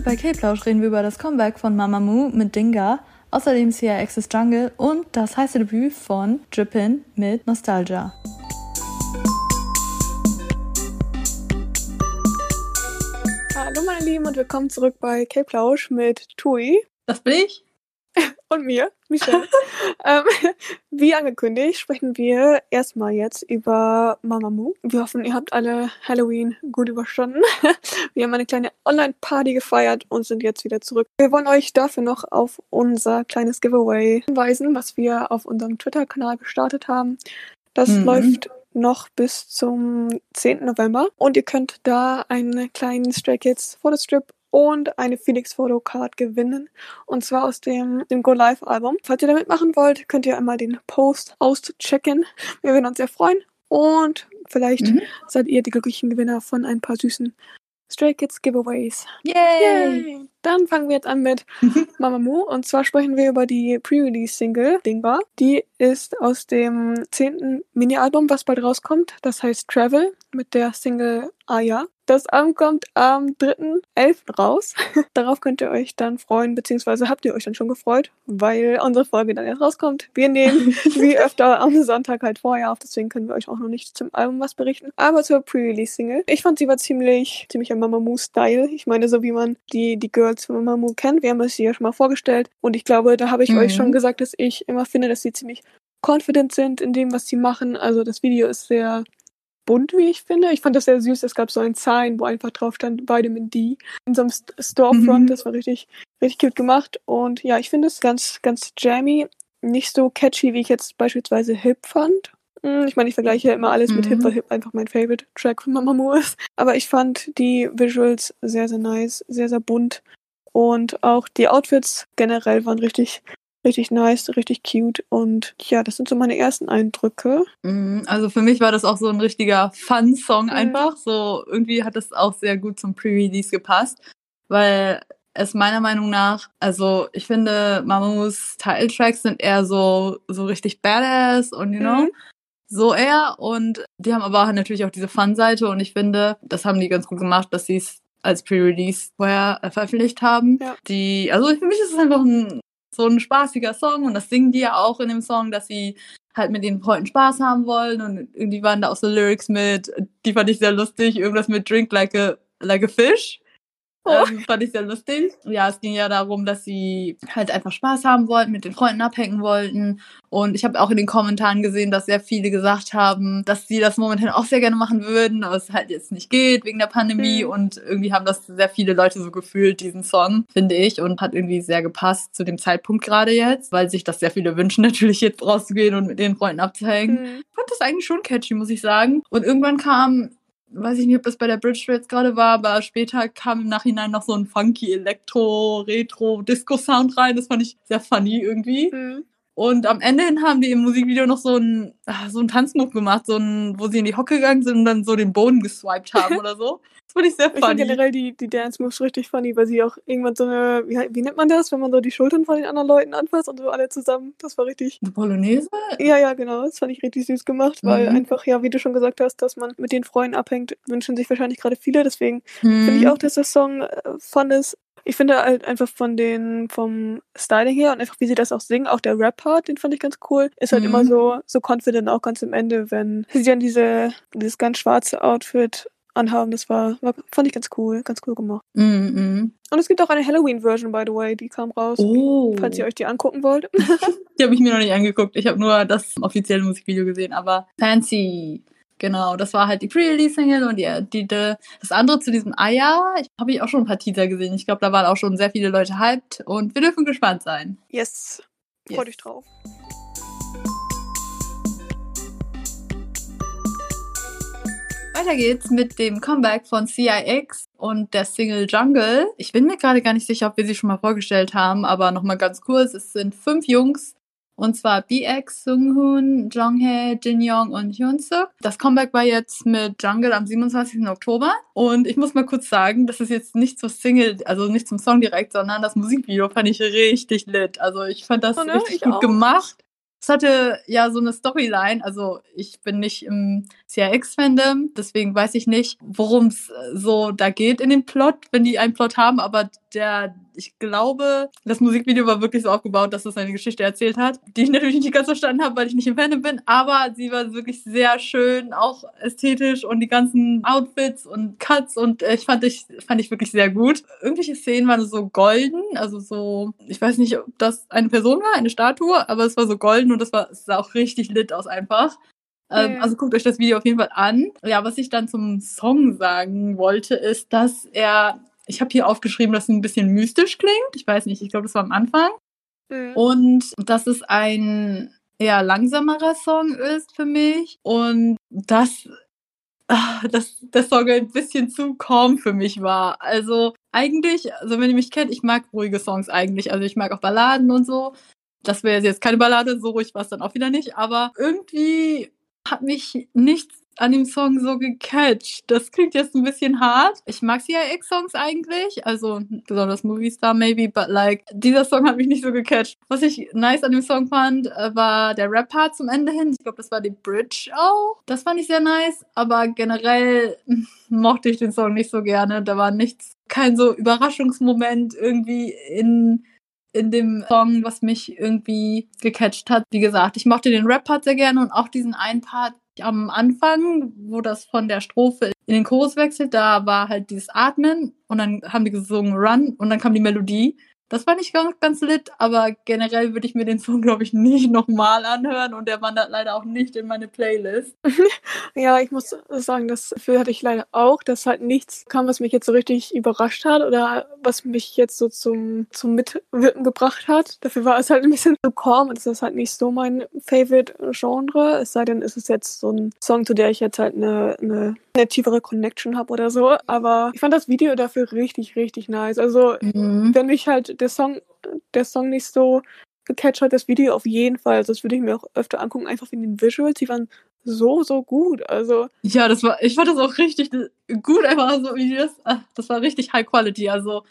Heute bei K-Plausch reden wir über das Comeback von Mamamoo mit Dinga, außerdem CRX's Jungle und das heiße Debüt von Drippin mit Nostalgia. Hallo meine Lieben und willkommen zurück bei K-Plausch mit Tui. Das bin ich. Und mir, Michelle. ähm, wie angekündigt, sprechen wir erstmal jetzt über Mamamoo. Wir hoffen, ihr habt alle Halloween gut überstanden. wir haben eine kleine Online-Party gefeiert und sind jetzt wieder zurück. Wir wollen euch dafür noch auf unser kleines Giveaway hinweisen, was wir auf unserem Twitter-Kanal gestartet haben. Das mhm. läuft noch bis zum 10. November und ihr könnt da einen kleinen Stray Kids Fotostrip und eine Phoenix Photo Card gewinnen. Und zwar aus dem, dem Go Live Album. Falls ihr damit machen wollt, könnt ihr einmal den Post auschecken. Wir würden uns sehr freuen. Und vielleicht mhm. seid ihr die glücklichen Gewinner von ein paar süßen Stray Kids Giveaways. Yay! Yay. Dann fangen wir jetzt an mit Mamamoo. Und zwar sprechen wir über die Pre-Release-Single Dingbar. Die ist aus dem zehnten Mini-Album, was bald rauskommt. Das heißt Travel mit der Single Aya. Das Album kommt am 3.11. raus. Darauf könnt ihr euch dann freuen, beziehungsweise habt ihr euch dann schon gefreut, weil unsere Folge dann erst rauskommt. Wir nehmen wie öfter am Sonntag halt vorher auf, deswegen können wir euch auch noch nicht zum Album was berichten. Aber zur Pre-Release-Single. Ich fand sie war ziemlich, ziemlich ein Mamamoo-Style. Ich meine, so wie man die, die Girls von Mamamoo kennt. Wir haben es hier schon mal vorgestellt. Und ich glaube, da habe ich mhm. euch schon gesagt, dass ich immer finde, dass sie ziemlich confident sind in dem, was sie machen. Also das Video ist sehr bunt, wie ich finde. Ich fand das sehr süß. Es gab so ein Sign, wo einfach drauf stand Vitamin D in so einem Storefront. Mhm. Das war richtig, richtig cute gemacht. Und ja, ich finde es ganz, ganz jammy. Nicht so catchy, wie ich jetzt beispielsweise Hip fand. Hm, ich meine, ich vergleiche immer alles mit mhm. Hip, weil Hip einfach mein Favorite Track von Mamamoo ist. Aber ich fand die Visuals sehr, sehr nice, sehr, sehr bunt. Und auch die Outfits generell waren richtig, richtig nice, richtig cute und ja, das sind so meine ersten Eindrücke. Mhm, also für mich war das auch so ein richtiger Fun-Song mhm. einfach. So irgendwie hat das auch sehr gut zum Pre-Release gepasst, weil es meiner Meinung nach, also ich finde Mamus Title-Tracks sind eher so, so richtig badass und you know, mhm. so eher und die haben aber natürlich auch diese Fun-Seite und ich finde, das haben die ganz gut gemacht, dass sie es als Pre-Release vorher veröffentlicht haben. Ja. Die, also für mich ist es einfach ein so ein spaßiger Song und das singen die ja auch in dem Song, dass sie halt mit den Freunden Spaß haben wollen und irgendwie waren da auch so Lyrics mit, die fand ich sehr lustig, irgendwas mit Drink like a, like a fish. Oh. Ähm, fand ich sehr lustig. Ja, es ging ja darum, dass sie halt einfach Spaß haben wollten, mit den Freunden abhängen wollten. Und ich habe auch in den Kommentaren gesehen, dass sehr viele gesagt haben, dass sie das momentan auch sehr gerne machen würden, aber es halt jetzt nicht geht wegen der Pandemie. Mhm. Und irgendwie haben das sehr viele Leute so gefühlt, diesen Song, finde ich. Und hat irgendwie sehr gepasst zu dem Zeitpunkt gerade jetzt, weil sich das sehr viele wünschen, natürlich jetzt rauszugehen und mit den Freunden abzuhängen. Mhm. Fand das eigentlich schon catchy, muss ich sagen. Und irgendwann kam weiß ich nicht, ob das bei der Bridge jetzt gerade war, aber später kam im Nachhinein noch so ein funky Elektro, Retro, Disco-Sound rein. Das fand ich sehr funny irgendwie. Mhm. Und am Ende hin haben die im Musikvideo noch so ein ah, so ein Tanzmove gemacht, so ein, wo sie in die Hocke gegangen sind und dann so den Boden geswiped haben oder so. Das fand ich sehr funny. Ich finde generell die, die Dance Moves richtig funny, weil sie auch irgendwann so eine, wie, wie nennt man das, wenn man so die Schultern von den anderen Leuten anfasst und so alle zusammen. Das war richtig. Eine Polonaise? Ja, ja, genau. Das fand ich richtig süß gemacht, weil mhm. einfach, ja, wie du schon gesagt hast, dass man mit den Freunden abhängt, wünschen sich wahrscheinlich gerade viele. Deswegen mhm. finde ich auch, dass der Song äh, fun ist. Ich finde halt einfach von den, vom Styling her und einfach wie sie das auch singen, auch der Rap-Part, den fand ich ganz cool. Ist halt mhm. immer so, so confident auch ganz am Ende, wenn sie dann diese, dieses ganz schwarze Outfit anhaben. Das war, war, fand ich ganz cool, ganz cool gemacht. Mm -mm. Und es gibt auch eine Halloween-Version, by the way, die kam raus. Oh. Falls ihr euch die angucken wollt. die habe ich mir noch nicht angeguckt. Ich habe nur das offizielle Musikvideo gesehen, aber fancy. Genau, das war halt die Pre-Release-Single und die, die, die, das andere zu diesem Aya, habe ich auch schon ein paar Teaser gesehen. Ich glaube, da waren auch schon sehr viele Leute hyped und wir dürfen gespannt sein. Yes, freut yes. euch drauf. Weiter geht's mit dem Comeback von CIX und der Single Jungle. Ich bin mir gerade gar nicht sicher, ob wir sie schon mal vorgestellt haben, aber nochmal ganz kurz. Es sind fünf Jungs, und zwar BX, Sunghoon, Jonghae, Jinyoung und Hyunsuk. Das Comeback war jetzt mit Jungle am 27. Oktober. Und ich muss mal kurz sagen, das ist jetzt nicht zur Single, also nicht zum Song direkt, sondern das Musikvideo fand ich richtig lit. Also ich fand das oh, ne? richtig ich gut auch. gemacht. Es hatte ja so eine Storyline, also ich bin nicht im CRX-Fandom, deswegen weiß ich nicht, worum es so da geht in dem Plot, wenn die einen Plot haben, aber der, ich glaube, das Musikvideo war wirklich so aufgebaut, dass es eine Geschichte erzählt hat, die ich natürlich nicht ganz verstanden habe, weil ich nicht im Fandom bin, aber sie war wirklich sehr schön, auch ästhetisch und die ganzen Outfits und Cuts und äh, ich fand ich, fand ich wirklich sehr gut. Irgendwelche Szenen waren so golden, also so, ich weiß nicht, ob das eine Person war, eine Statue, aber es war so golden und das war, es sah auch richtig lit aus einfach. Ähm. Also guckt euch das Video auf jeden Fall an. Ja, was ich dann zum Song sagen wollte, ist, dass er, ich habe hier aufgeschrieben, dass es ein bisschen mystisch klingt. Ich weiß nicht, ich glaube, das war am Anfang. Mhm. Und dass es ein eher langsamerer Song ist für mich. Und dass, ah, dass der Song ein bisschen zu calm für mich war. Also eigentlich, also wenn ihr mich kennt, ich mag ruhige Songs eigentlich. Also ich mag auch Balladen und so. Das wäre jetzt keine Ballade, so ruhig war es dann auch wieder nicht. Aber irgendwie hat mich nichts an dem Song so gecatcht. Das klingt jetzt ein bisschen hart. Ich mag CIX-Songs eigentlich, also besonders Movie Star maybe, but like, dieser Song hat mich nicht so gecatcht. Was ich nice an dem Song fand, äh, war der Rap-Part zum Ende hin. Ich glaube, das war die Bridge auch. Das fand ich sehr nice, aber generell mochte ich den Song nicht so gerne. Da war nichts, kein so Überraschungsmoment irgendwie in in dem Song, was mich irgendwie gecatcht hat. Wie gesagt, ich mochte den Rap-Part sehr gerne und auch diesen einen Part am Anfang, wo das von der Strophe in den Chorus wechselt, da war halt dieses Atmen und dann haben die gesungen Run und dann kam die Melodie. Das war nicht ganz, ganz lit, aber generell würde ich mir den Song, glaube ich, nicht nochmal anhören und der wandert leider auch nicht in meine Playlist. Ja, ich muss sagen, das Gefühl hatte ich leider auch, dass halt nichts kam, was mich jetzt so richtig überrascht hat oder was mich jetzt so zum, zum Mitwirken gebracht hat. Dafür war es halt ein bisschen zu calm und das ist halt nicht so mein Favorite-Genre. Es sei denn, es ist jetzt so ein Song, zu der ich jetzt halt eine, eine, eine tiefere Connection habe oder so. Aber ich fand das Video dafür richtig, richtig nice. Also, Mhm. wenn mich halt der Song, der Song nicht so gecatcht hat, das Video auf jeden Fall. Also das würde ich mir auch öfter angucken, einfach wegen den Visuals. Die waren so, so gut. Also, Ja, das war, ich fand das auch richtig gut, einfach so wie das, ah, das war richtig High Quality. Also,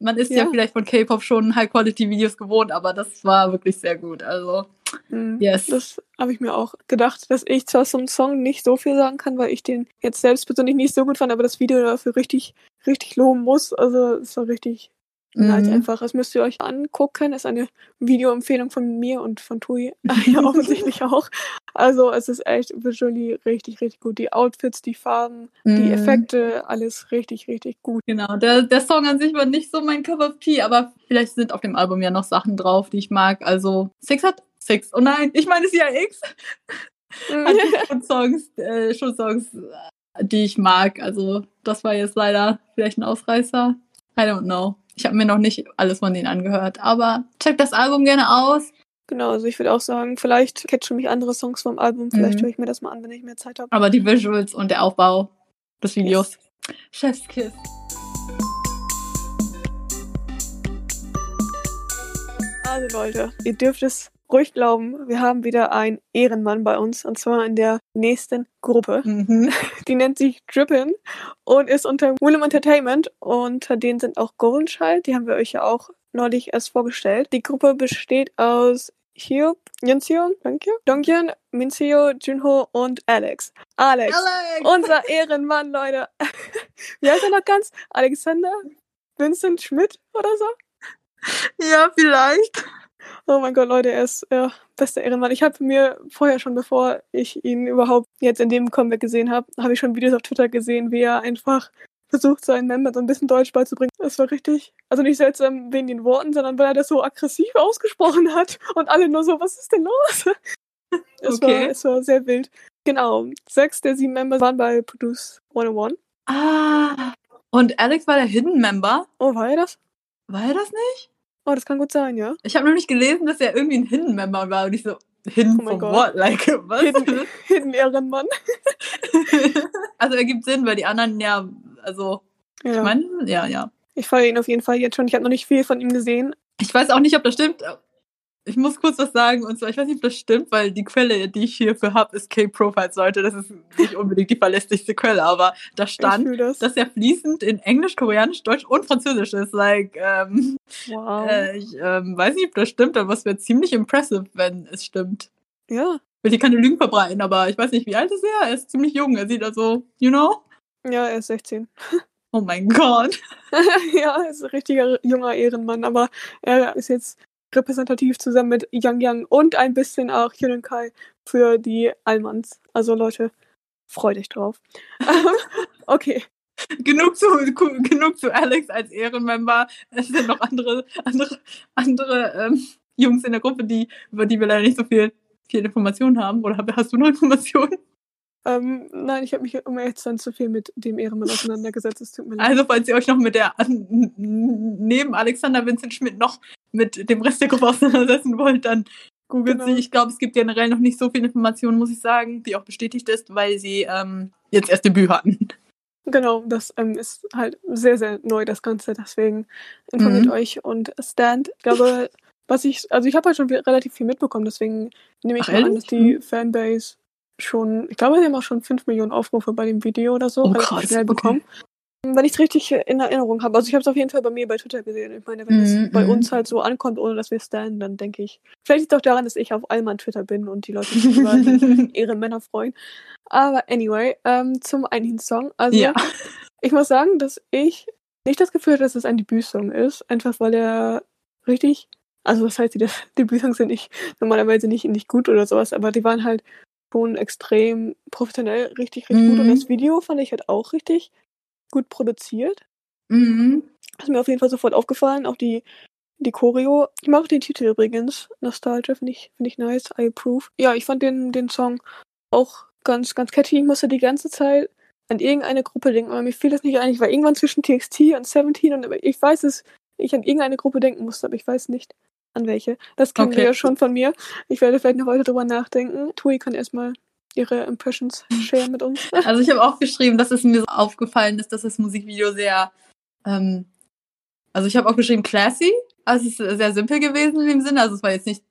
man ist ja, Ja. vielleicht von K-Pop schon High Quality Videos gewohnt, aber das war wirklich sehr gut. Also, mh, yes. das habe ich mir auch gedacht, dass ich zwar zum Song nicht so viel sagen kann, weil ich den jetzt selbst persönlich nicht so gut fand, aber das Video dafür richtig, richtig loben muss. Also, es war richtig Mhm. einfach. Das müsst ihr euch angucken. Ist eine Videoempfehlung von mir und von Tui ja, offensichtlich auch. Also, es ist echt visually richtig, richtig gut. Die Outfits, die Farben, die Mhm. Effekte, alles richtig, richtig gut. Genau, der, der Song an sich war nicht so mein Cup of Tea, aber vielleicht sind auf dem Album ja noch Sachen drauf, die ich mag. Also, Six hat Six. Oh nein, ich meine, es ist ja X. Hat schon Songs, äh, schon Songs, äh, die ich mag. Also, das war jetzt leider vielleicht ein Ausreißer. I don't know. Ich habe mir noch nicht alles von denen angehört, aber checkt das Album gerne aus. Genau, also ich würde auch sagen, vielleicht catchen mich andere Songs vom Album. Vielleicht Mhm. höre ich mir das mal an, wenn ich mehr Zeit habe. Aber die Visuals und der Aufbau des Videos. Chefskiss. Also Leute, ihr dürft es ruhig glauben, wir haben wieder einen Ehrenmann bei uns und zwar in der nächsten Gruppe. Mhm. Die nennt sich Drippin und ist unter Willem Entertainment. Unter denen sind auch Golden Child, die haben wir euch ja auch neulich erst vorgestellt. Die Gruppe besteht aus Hyuk, Yunseon, danke, Donghyun, Minseo, Junho und Alex. Alex, Alex! unser Ehrenmann, Leute. Wie heißt er noch ganz? Alexander Vincent Schmidt oder so? Ja, vielleicht. Oh mein Gott, Leute, er ist ja, bester Ehrenmann. Ich habe mir vorher schon, bevor ich ihn überhaupt jetzt in dem Comeback gesehen habe, habe ich schon Videos auf Twitter gesehen, wie er einfach versucht, seinen Membern so ein bisschen Deutsch beizubringen. Das war richtig, also nicht seltsam wegen den Worten, sondern weil er das so aggressiv ausgesprochen hat und alle nur so, was ist denn los? Es, Okay. war, es war sehr wild. Genau, sechs der sieben Member waren bei Produce 101. Ah. Und Alex war der Hidden Member. Oh, war er das? War er das nicht? Oh, das kann gut sein, ja. Ich habe nämlich gelesen, dass er irgendwie ein Hidden Member war und ich so, Hidden Oh Gott. what? Like, was? Hidden, Hidden Ehrenmann. also ergibt Sinn, weil die anderen ja, also, Ja. ich meine, ja, ja. Ich feiere ihn auf jeden Fall jetzt schon. Ich habe noch nicht viel von ihm gesehen. Ich weiß auch nicht, ob das stimmt. Ich muss kurz was sagen, und zwar, ich weiß nicht, ob das stimmt, weil die Quelle, die ich hierfür habe, ist K-Profiles, Leute. Das ist nicht unbedingt die verlässlichste Quelle, aber da stand, das. dass er fließend in Englisch, Koreanisch, Deutsch und Französisch ist. Like, ähm, Wow. äh, ich ähm, weiß nicht, ob das stimmt, aber es wäre ziemlich impressive, wenn es stimmt. ja. Ich will hier keine Lügen verbreiten, aber ich weiß nicht, wie alt ist er? Er ist ziemlich jung. Er sieht also, you know? Ja, er ist 16. Oh mein Gott. ja, er ist ein richtiger junger Ehrenmann, aber er ist jetzt repräsentativ zusammen mit Yang Yang und ein bisschen auch Hyun Kai für die Allmanns. Also Leute, freut euch drauf. okay. genug zu, genug zu Alex als Ehrenmember. Es sind noch andere, andere, andere ähm, Jungs in der Gruppe, die, über die wir leider nicht so viel, viel Informationen haben. Oder hast du noch Informationen? Ähm, nein, ich habe mich um ehrlich zu sein zu viel mit dem Ehrenmann auseinandergesetzt. Es tut mir leid. Also, falls ihr euch noch mit der, neben Alexander Vincent Schmidt noch mit dem Rest der Gruppe auseinandersetzen wollt, dann googelt Genau. sie. Ich glaube, es gibt generell noch nicht so viel Informationen, muss ich sagen, die auch bestätigt ist, weil sie ähm, jetzt erst Debüt hatten. Genau, das ähm, ist halt sehr, sehr neu, das Ganze. Deswegen informiert Mhm. euch und stand. Ich glaube, was ich, also ich habe halt schon relativ viel mitbekommen, deswegen nehme ich Ach, mal an, dass die Fanbase schon, ich glaube, die haben auch schon 5 Millionen Aufrufe bei dem Video oder so, Oh, krass, schnell okay. bekommen. Wenn ich es richtig in Erinnerung habe. Also ich habe es auf jeden Fall bei mir bei Twitter gesehen. Ich meine, wenn es bei mhm. uns halt so ankommt, ohne dass wir standen, dann denke ich. Vielleicht liegt es auch daran, dass ich auf Allmann Twitter bin und die Leute sich über die Ehrenmänner freuen. Aber anyway, ähm, zum Einhin-Song. Also ja. ich muss sagen, dass ich nicht das Gefühl hatte, dass es ein Debütsong ist. Einfach weil er richtig, also was heißt die, das Debütsongs sind nicht normalerweise nicht, nicht gut oder sowas, aber die waren halt schon extrem professionell, richtig, richtig gut. Und Mhm. das Video fand ich halt auch richtig gut produziert. Mhm. Ist mir auf jeden Fall sofort aufgefallen. Auch die, die Choreo. Ich mag den Titel übrigens. Nostalgia finde ich, finde ich nice. I approve. Ja, ich fand den, den Song auch ganz, ganz catchy. Ich musste die ganze Zeit an irgendeine Gruppe denken, aber mir fiel das nicht ein. Ich war irgendwann zwischen TXT und 17 und ich weiß es, ich an irgendeine Gruppe denken musste, aber ich weiß nicht an welche. Das kennen Okay. wir ja schon von mir. Ich werde vielleicht noch weiter drüber nachdenken. Tui kann erstmal ihre Impressions share mit uns. Also ich habe auch geschrieben, dass es mir so aufgefallen ist, dass das Musikvideo sehr, ähm, also ich habe auch geschrieben classy, also es ist sehr simpel gewesen in dem Sinne, also es war jetzt nicht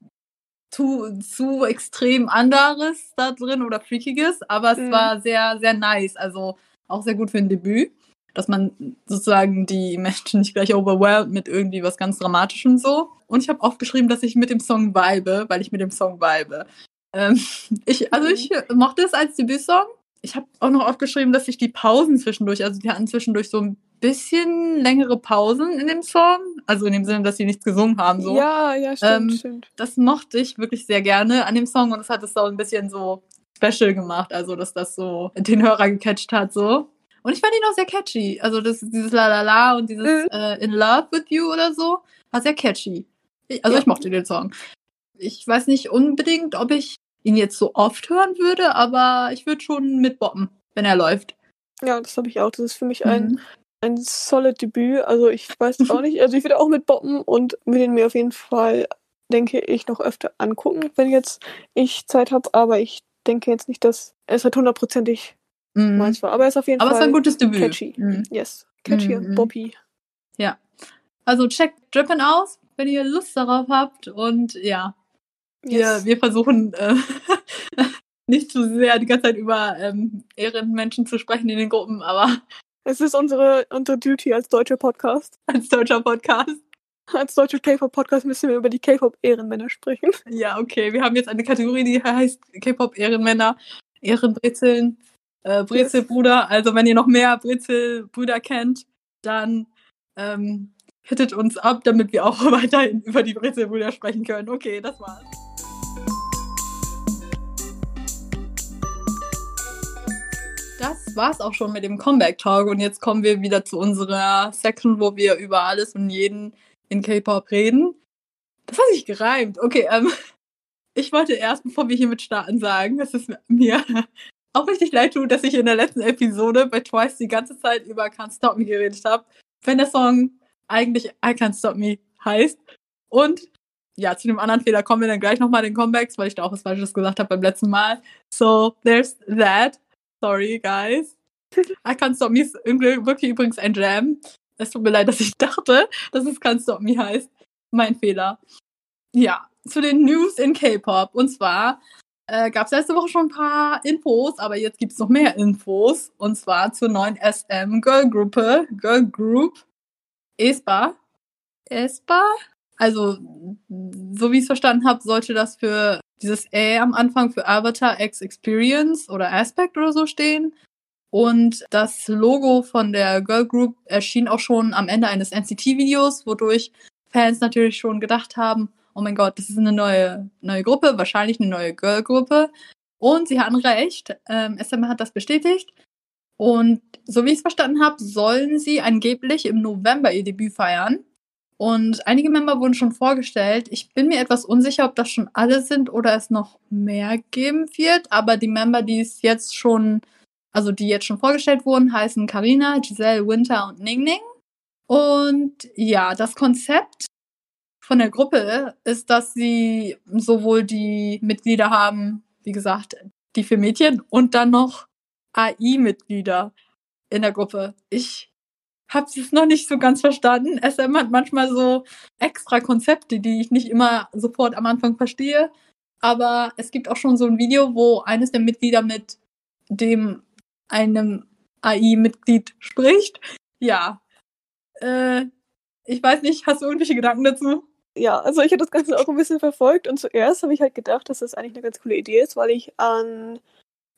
zu, zu extrem anderes da drin oder freakiges, aber es Mhm. war sehr, sehr nice, also auch sehr gut für ein Debüt, dass man sozusagen die Menschen nicht gleich overwhelmed mit irgendwie was ganz Dramatischem so. Und ich habe auch geschrieben, dass ich mit dem Song vibe, weil ich mit dem Song vibe. Ähm, ich, also ich mochte es als Debütsong. Ich habe auch noch aufgeschrieben, dass ich die Pausen zwischendurch, also die hatten zwischendurch so ein bisschen längere Pausen in dem Song. Also in dem Sinne, dass sie nichts gesungen haben. So. Ja, ja, stimmt, Ähm, stimmt. Das mochte ich wirklich sehr gerne an dem Song und es hat es auch ein bisschen so special gemacht. Also, dass das so den Hörer gecatcht hat. so. Und ich fand ihn auch sehr catchy. Also das, dieses La La La und dieses Mhm. äh, In Love with You oder so war sehr catchy. Ich, also Ja. ich mochte den Song. Ich weiß nicht unbedingt, ob ich ihn jetzt so oft hören würde, aber ich würde schon mitboppen, wenn er läuft. Ja, das habe ich auch. Das ist für mich ein, Mhm. ein solid Debüt. Also ich weiß auch nicht. Also ich würde auch mit boppen und will den mir auf jeden Fall, denke ich, noch öfter angucken, wenn jetzt ich Zeit habe. Aber ich denke jetzt nicht, dass es halt hundertprozentig Mhm. war. Aber er ist auf jeden Aber es Fall war ein gutes Debüt. catchy. Mhm. Yes. Catchy Mhm. und boppy. Also checkt Drippin aus, wenn ihr Lust darauf habt. Und ja, wir, Yes. wir versuchen äh, nicht zu sehr die ganze Zeit über ähm, Ehrenmenschen zu sprechen in den Gruppen, aber Es ist unsere, unsere Duty als deutscher Podcast. als deutscher Podcast. Als deutscher K-Pop-Podcast müssen wir über die K-Pop-Ehrenmänner sprechen. Ja, okay. Wir haben jetzt eine Kategorie, die heißt K-Pop-Ehrenmänner, Ehrenbrezeln, äh, Brezelbrüder. Also wenn ihr noch mehr Brezelbrüder kennt, dann ähm, hittet uns ab, damit wir auch weiterhin über die Brezelbrüder sprechen können. Okay, das war's. Das war's auch schon mit dem Comeback Talk und jetzt kommen wir wieder zu unserer Section, wo wir über alles und jeden in K-Pop reden. Das hat sich gereimt. Okay, ähm, ich wollte erst, bevor wir hiermit starten, sagen, dass es mir auch richtig leid tut, dass ich in der letzten Episode bei Twice die ganze Zeit über Can't Stop Me geredet habe, wenn der Song eigentlich I Can't Stop Me heißt. Und ja, zu dem anderen Fehler kommen wir dann gleich nochmal in den Comebacks, weil ich da auch was Falsches gesagt habe beim letzten Mal. So, there's that. Sorry, guys. I Can't Stop Me ist wirklich übrigens ein Jam. Es tut mir leid, dass ich dachte, dass es Can't Stop Me heißt. Mein Fehler. Ja, zu den News in K-Pop. Und zwar äh, gab es letzte Woche schon ein paar Infos, aber jetzt gibt es noch mehr Infos. Und zwar zur neuen SM Girl Gruppe, Girl Group, ESPA. ESPA? Also, so wie ich es verstanden habe, sollte das für dieses A am Anfang für Avatar X Experience oder Aspect oder so stehen. Und das Logo von der Girl Group erschien auch schon am Ende eines NCT-Videos, wodurch Fans natürlich schon gedacht haben, oh mein Gott, das ist eine neue, neue Gruppe, wahrscheinlich eine neue Girl-Gruppe. Und sie hatten recht, ähm, SM hat das bestätigt. Und so wie ich es verstanden habe, sollen sie angeblich im November ihr Debüt feiern. Und einige Member wurden schon vorgestellt. Ich bin mir etwas unsicher, ob das schon alle sind oder es noch mehr geben wird. Aber die Member, die es jetzt schon, also die jetzt schon vorgestellt wurden, heißen Karina, Giselle, Winter und Ning Ning. Und ja, das Konzept von der Gruppe ist, dass sie sowohl die Mitglieder haben, wie gesagt, die für Mädchen und dann noch AI-Mitglieder in der Gruppe. Ich habe es noch nicht so ganz verstanden. SM hat manchmal so extra Konzepte, die ich nicht immer sofort am Anfang verstehe. Aber es gibt auch schon so ein Video, wo eines der Mitglieder mit dem einem AI-Mitglied spricht. Ja, äh, ich weiß nicht, hast du irgendwelche Gedanken dazu? Ja, also ich habe das Ganze auch ein bisschen verfolgt und zuerst habe ich halt gedacht, dass das eigentlich eine ganz coole Idee ist, weil ich an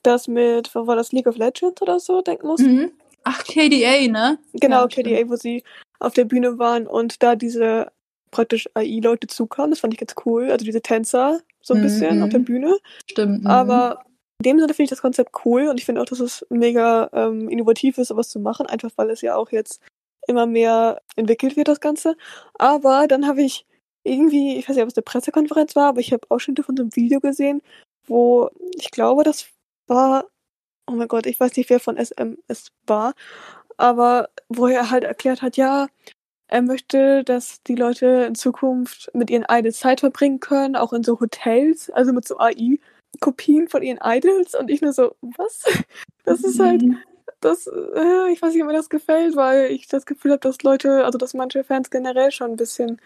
das mit, wo war das, League of Legends oder so denken musste. Mhm. Ach, KDA, ne? Genau, ja, KDA, stimmt. wo sie auf der Bühne waren und da diese praktisch AI-Leute zukamen. Das fand ich ganz cool. Also diese Tänzer so ein mhm. bisschen auf der Bühne. Stimmt. Mhm. Aber in dem Sinne finde ich das Konzept cool und ich finde auch, dass es mega ähm, innovativ ist, sowas zu machen, einfach weil es ja auch jetzt immer mehr entwickelt wird, das Ganze. Aber dann habe ich irgendwie, ich weiß nicht, ob es eine Pressekonferenz war, aber ich habe Ausschnitte von so einem Video gesehen, wo ich glaube, das war, oh mein Gott, ich weiß nicht, wer von SM es war, aber wo er halt erklärt hat, ja, er möchte, dass die Leute in Zukunft mit ihren Idols Zeit verbringen können, auch in so Hotels, also mit so AI-Kopien von ihren Idols. Und ich nur so, was? Das ist halt, mhm das, äh, ich weiß nicht, ob mir das gefällt, weil ich das Gefühl habe, dass Leute, also dass manche Fans generell schon ein bisschen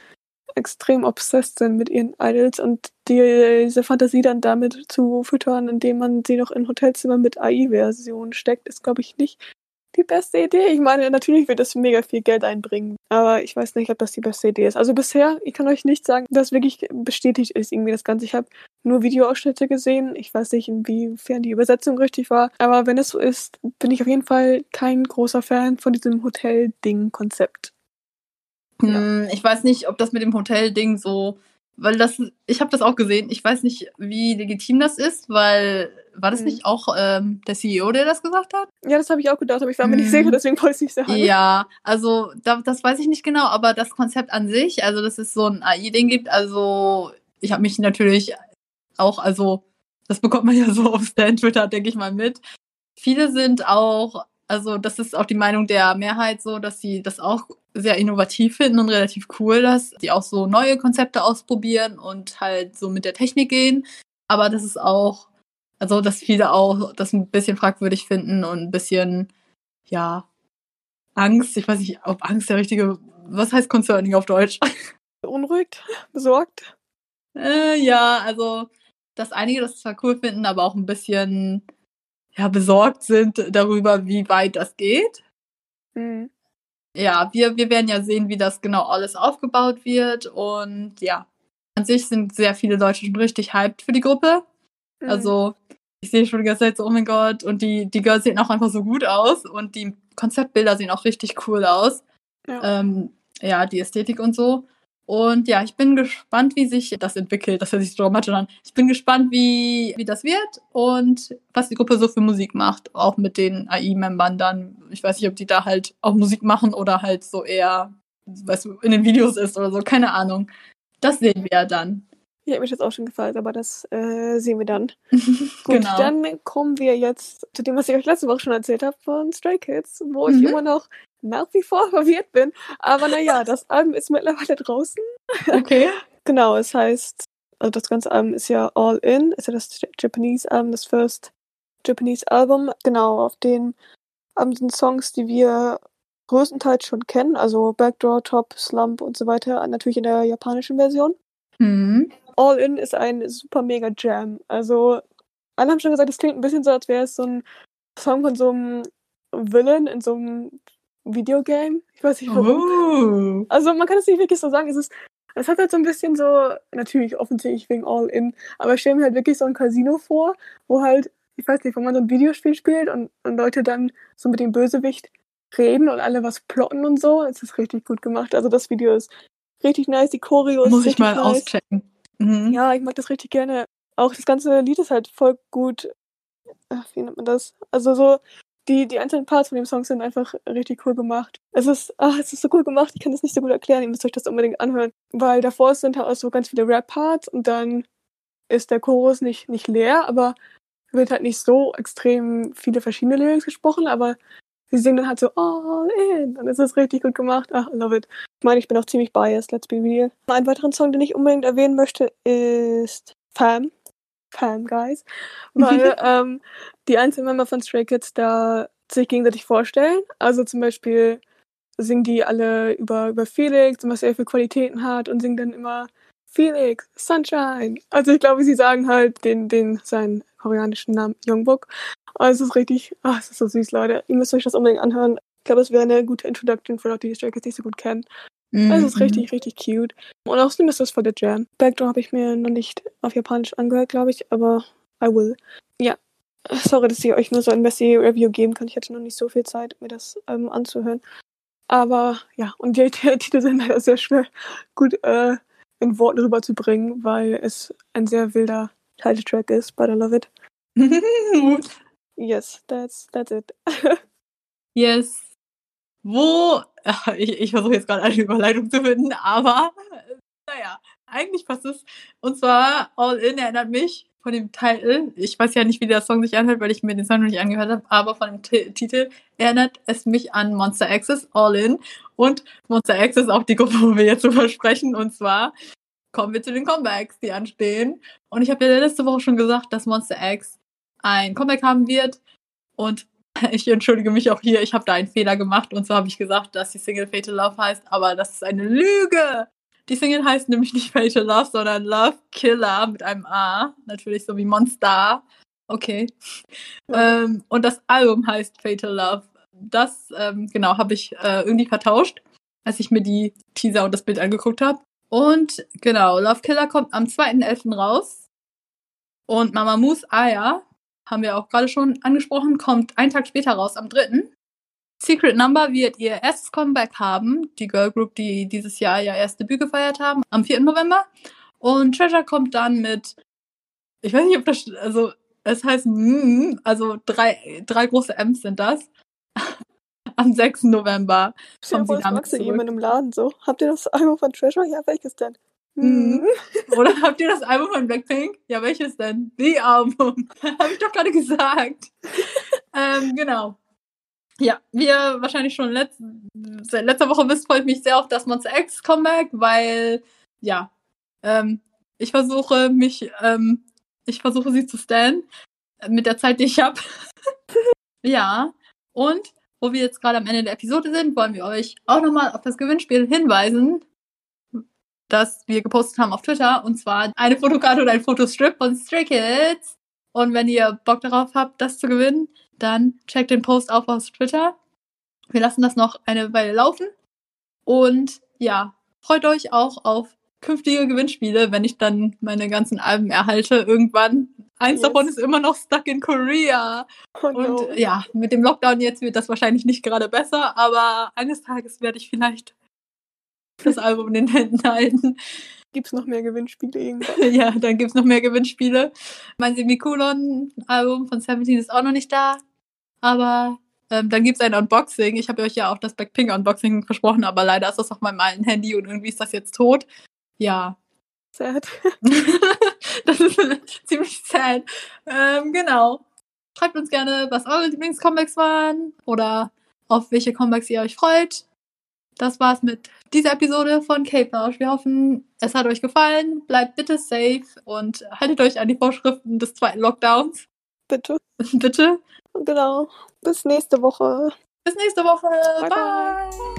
extrem obsessed sind mit ihren Idols und die, diese Fantasie dann damit zu füttern, indem man sie noch in Hotelzimmer mit AI-Version steckt, ist, glaube ich, nicht die beste Idee. Ich meine, natürlich wird das mega viel Geld einbringen, aber ich weiß nicht, ob das die beste Idee ist. Also bisher, ich kann euch nicht sagen, dass wirklich bestätigt ist irgendwie das Ganze. Ich habe nur Videoausschnitte gesehen. Ich weiß nicht, inwiefern die Übersetzung richtig war, aber wenn es so ist, bin ich auf jeden Fall kein großer Fan von diesem Hotel-Ding-Konzept. Ja. Hm, ich weiß nicht, ob das mit dem Hotel-Ding so weil das, ich habe das auch gesehen. Ich weiß nicht, wie legitim das ist, weil war das mhm. nicht auch ähm, der CEO, der das gesagt hat? Ja, das habe ich auch gedacht, aber ich war mir nicht sicher, mhm. deswegen wollte ich es nicht sagen. Ja, also da, das weiß ich nicht genau, aber das Konzept an sich, also dass es so ein AI-Ding gibt, also ich habe mich natürlich auch, also das bekommt man ja so auf Stan Twitter, denke ich mal, mit. Viele sind auch, also das ist auch die Meinung der Mehrheit so, dass sie das auch sehr innovativ finden und relativ cool, dass die auch so neue Konzepte ausprobieren und halt so mit der Technik gehen. Aber das ist auch, also dass viele auch das ein bisschen fragwürdig finden und ein bisschen, ja, Angst. Ich weiß nicht, ob Angst der richtige, was heißt concerning auf Deutsch? Beunruhigt, besorgt. Äh, ja, also, dass einige das zwar cool finden, aber auch ein bisschen, ja, besorgt sind darüber, wie weit das geht. Mhm ja, wir, wir werden ja sehen, wie das genau alles aufgebaut wird. Und ja, an sich sind sehr viele Leute schon richtig hyped für die Gruppe. Mhm. Also, ich sehe schon die ganze Zeit so, oh mein Gott, und die, die Girls sehen auch einfach so gut aus und die Konzeptbilder sehen auch richtig cool aus. Ja, ähm, ja die Ästhetik und so. Und ja, ich bin gespannt, wie sich das entwickelt. Das hört sich so dramatisch an. Ich bin gespannt, wie, wie das wird und was die Gruppe so für Musik macht. Auch mit den AI-Membern dann. Ich weiß nicht, ob die da halt auch Musik machen oder halt so eher, du, in den Videos ist oder so. Keine Ahnung. Das sehen wir ja dann. Ja, mich das auch schon gefallen, aber das äh, sehen wir dann. Gut, genau. dann kommen wir jetzt zu dem, was ich euch letzte Woche schon erzählt habe von Stray Kids, wo mhm. ich immer noch nach wie vor verwirrt bin. Aber naja, das Album ist mittlerweile draußen. Okay. genau, es heißt, also das ganze Album ist ja All In, ist ja das Japanese Album, das First Japanese Album. Genau, auf den Album sind Songs, die wir größtenteils schon kennen, also Backdoor, Top, Slump und so weiter, natürlich in der japanischen Version. Mhm. All In ist ein super mega Jam. Also, alle haben schon gesagt, es klingt ein bisschen so, als wäre es so ein Song von so einem Villain in so einem Videogame. Ich weiß nicht warum. Oh. Also, man kann es nicht wirklich so sagen. Es ist, es hat halt so ein bisschen so, natürlich offensichtlich wegen All In, aber ich stelle mir halt wirklich so ein Casino vor, wo halt, ich weiß nicht, wo man so ein Videospiel spielt und, und Leute dann so mit dem Bösewicht reden und alle was plotten und so. Es ist richtig gut gemacht. Also, das Video ist richtig nice. Die Choreo ist Muss ich mal nice. auschecken. Mhm. Ja, ich mag das richtig gerne. Auch das ganze Lied ist halt voll gut. Ach, wie nennt man das? Also so, die, die einzelnen Parts von dem Song sind einfach richtig cool gemacht. Es ist, ach, es ist so cool gemacht, ich kann das nicht so gut erklären, ihr müsst euch das unbedingt anhören. Weil davor sind halt auch so ganz viele Rap-Parts und dann ist der Chorus nicht, nicht leer, aber wird halt nicht so extrem viele verschiedene Lyrics gesprochen, aber sie singen dann halt so all in und es ist richtig gut gemacht. Ach, I love it. Ich meine, ich bin auch ziemlich biased, let's be real. Ein weiteren Song, den ich unbedingt erwähnen möchte, ist Fam. Fam, guys. Weil ähm, die einzelnen Member von Stray Kids da sich gegenseitig vorstellen. Also zum Beispiel singen die alle über, über Felix und was er für Qualitäten hat und singen dann immer Felix, Sunshine. Also ich glaube, sie sagen halt den, den seinen koreanischen Namen Youngbok. Also es ist richtig, ach, es ist so süß, Leute. Ihr müsst euch das unbedingt anhören. Ich glaube, es wäre eine gute Introduction für Leute, die Stray Kids nicht so gut kennen. Mhm. Es ist richtig, richtig cute. Und außerdem ist das voll der Jam. Backdoor habe ich mir noch nicht auf Japanisch angehört, glaube ich, aber I will. Ja. Sorry, dass ich euch nur so ein messy Review geben kann. Ich hatte noch nicht so viel Zeit, mir das ähm, anzuhören. Aber ja, und die, die Titel sind leider sehr schwer gut äh, in Worten rüberzubringen, weil es ein sehr wilder Titeltrack ist, but I love it. Yes, that's, that's it. yes. Wo, ich, ich versuche jetzt gerade eine Überleitung zu finden, aber äh, naja, eigentlich passt es. Und zwar All In erinnert mich von dem Titel, ich weiß ja nicht, wie der Song sich anhört, weil ich mir den Song noch nicht angehört habe, aber von dem T Titel erinnert es mich an Monster Access All In. Und Monster Access ist auch die Gruppe, wo wir jetzt drüber sprechen. Und zwar kommen wir zu den Comebacks, die anstehen. Und ich habe ja letzte Woche schon gesagt, dass Monster X ein Comeback haben wird. Und ich entschuldige mich auch hier, ich habe da einen Fehler gemacht. Und zwar habe ich gesagt, dass die Single Fatal Love heißt, aber das ist eine Lüge. Die Single heißt nämlich nicht Fatal Love, sondern Love Killer mit einem A. Natürlich so wie Monster. Okay. Ähm, und das Album heißt Fatal Love. Das, ähm, genau, habe ich äh, irgendwie vertauscht, als ich mir die Teaser und das Bild angeguckt habe. Und genau, Love Killer kommt am 2.11. raus. Und Mama Moose Aya, haben wir auch gerade schon angesprochen, kommt einen Tag später raus, am 3. Secret Number wird ihr erstes Comeback haben. Die Girl Group, die dieses Jahr ja erst Debüt gefeiert haben, am 4. November. Und Treasure kommt dann mit, ich weiß nicht, ob das, also es heißt, mm, also drei, drei große M's sind das. am 6. November kommen vor, sie damit zurück. jemand im Laden so. Habt ihr das Album von Treasure? Ja, welches denn? Mhm. Oder habt ihr das Album von Blackpink? Ja, welches denn? The Album. Habe ich doch gerade gesagt. ähm, genau. Ja, wie ihr wahrscheinlich schon letz seit letzter Woche wisst, freue ich mich sehr auf das Monster X Comeback, weil, ja, ähm, ich versuche mich, ähm, ich versuche sie zu stellen mit der Zeit, die ich habe. ja, und wo wir jetzt gerade am Ende der Episode sind, wollen wir euch auch nochmal auf das Gewinnspiel hinweisen, das wir gepostet haben auf Twitter. Und zwar eine Fotokarte und ein Fotostrip von Stray Kids. Und wenn ihr Bock darauf habt, das zu gewinnen, dann checkt den Post auf auf Twitter. Wir lassen das noch eine Weile laufen. Und ja, freut euch auch auf künftige Gewinnspiele, wenn ich dann meine ganzen Alben erhalte irgendwann. Eins Yes. davon ist immer noch stuck in Korea. Oh Und no. ja, mit dem Lockdown jetzt wird das wahrscheinlich nicht gerade besser, aber eines Tages werde ich vielleicht das Album in den Händen halten. Gibt's noch mehr Gewinnspiele irgendwann? ja, dann gibt's noch mehr Gewinnspiele. Mein Semikolon-Album von Seventeen ist auch noch nicht da. Aber ähm, dann gibt's ein Unboxing. Ich habe euch ja auch das Blackpink-Unboxing versprochen, aber leider ist das auf meinem alten Handy und irgendwie ist das jetzt tot. Ja. Sad. das ist ziemlich sad. Ähm, genau. Schreibt uns gerne, was eure Lieblings-Comebacks waren oder auf welche Comebacks ihr euch freut. Das war's mit dieser Episode von K-Plausch. Wir hoffen, es hat euch gefallen. Bleibt bitte safe und haltet euch an die Vorschriften des zweiten Lockdowns. Bitte. bitte. Genau. Bis nächste Woche. Bis nächste Woche. Bye, bye. bye.